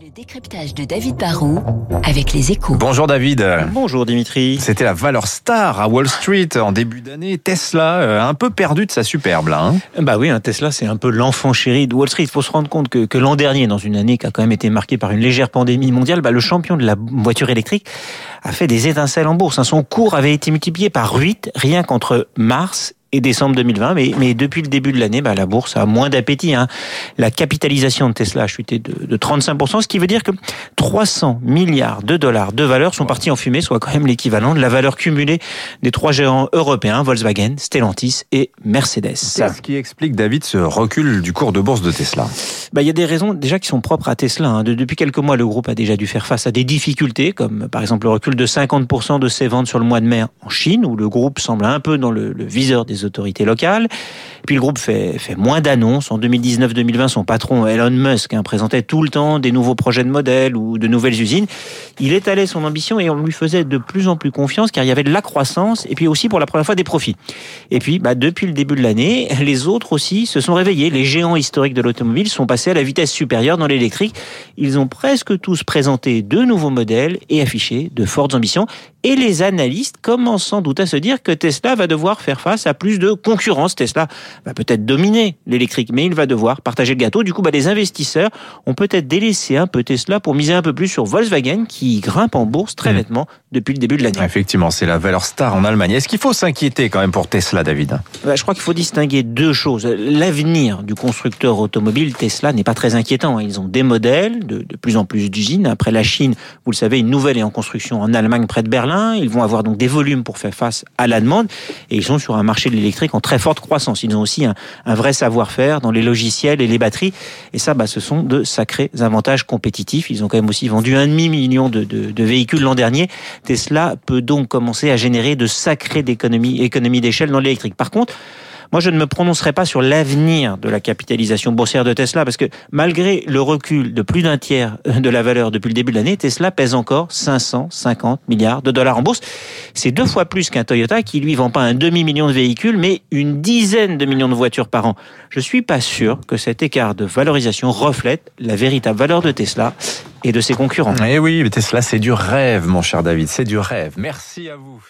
Le décryptage de David Barrault avec les échos. Bonjour David. Bonjour Dimitri. C'était la valeur star à Wall Street en début d'année. Tesla, euh, un peu perdu de sa superbe là. Hein bah oui, un Tesla c'est un peu l'enfant chéri de Wall Street. Il faut se rendre compte que, que l'an dernier, dans une année qui a quand même été marquée par une légère pandémie mondiale, bah, le champion de la voiture électrique a fait des étincelles en bourse. Hein. Son cours avait été multiplié par 8 rien qu'entre mars et décembre 2020. Mais, mais depuis le début de l'année, bah, la bourse a moins d'appétit. Hein. La capitalisation de Tesla a chuté de, de 35%, ce qui veut dire que 300 milliards de dollars de valeur sont partis en fumée, soit quand même l'équivalent de la valeur cumulée des trois géants européens, Volkswagen, Stellantis et Mercedes. Qu'est-ce qui explique, David, ce recul du cours de bourse de Tesla bah, Il y a des raisons déjà qui sont propres à Tesla. Hein. depuis quelques mois, le groupe a déjà dû faire face à des difficultés, comme par exemple le recul de 50% de ses ventes sur le mois de mai en Chine, où le groupe semble un peu dans le, le viseur des autorités locales. Puis le groupe fait, fait moins d'annonces. En 2019-2020, son patron Elon Musk hein, présentait tout le temps des nouveaux projets de modèles ou de nouvelles usines. Il étalait son ambition et on lui faisait de plus en plus confiance car il y avait de la croissance et puis aussi pour la première fois des profits. Et puis bah, depuis le début de l'année, les autres aussi se sont réveillés. Les géants historiques de l'automobile sont passés à la vitesse supérieure dans l'électrique. Ils ont presque tous présenté de nouveaux modèles et affiché de fortes ambitions. Et les analystes commencent sans doute à se dire que Tesla va devoir faire face à plus de concurrence. Tesla va peut-être dominer l'électrique, mais il va devoir partager le gâteau. Du coup, bah, les investisseurs ont peut-être délaissé un peu Tesla pour miser un peu plus sur Volkswagen, qui grimpe en bourse très mmh. nettement depuis le début de l'année. Effectivement, c'est la valeur star en Allemagne. Est-ce qu'il faut s'inquiéter quand même pour Tesla, David? Bah, Je crois qu'il faut distinguer deux choses. L'avenir du constructeur automobile Tesla n'est pas très inquiétant. Ils ont des modèles, de, de plus en plus d'usines. Après la Chine, vous le savez, une nouvelle est en construction en Allemagne près de Berlin. Ils vont avoir donc des volumes pour faire face à la demande. Et ils sont sur un marché de l'électrique en très forte croissance. Ils ont aussi un, un vrai savoir-faire dans les logiciels et les batteries. Et ça, bah, ce sont de sacrés avantages compétitifs. Ils ont quand même aussi vendu un demi-million de, de, de véhicules l'an dernier. Tesla peut donc commencer à générer de sacrées économies, économies d'échelle dans l'électrique. Par contre, moi, je ne me prononcerai pas sur l'avenir de la capitalisation boursière de Tesla parce que malgré le recul de plus d'un tiers de la valeur depuis le début de l'année, Tesla pèse encore 550 milliards de dollars en bourse. C'est deux fois plus qu'un Toyota qui lui vend pas un demi-million de véhicules, mais une dizaine de millions de voitures par an. Je suis pas sûr que cet écart de valorisation reflète la véritable valeur de Tesla et de ses concurrents. Eh oui, Tesla, c'est du rêve, mon cher David, c'est du rêve. Merci à vous.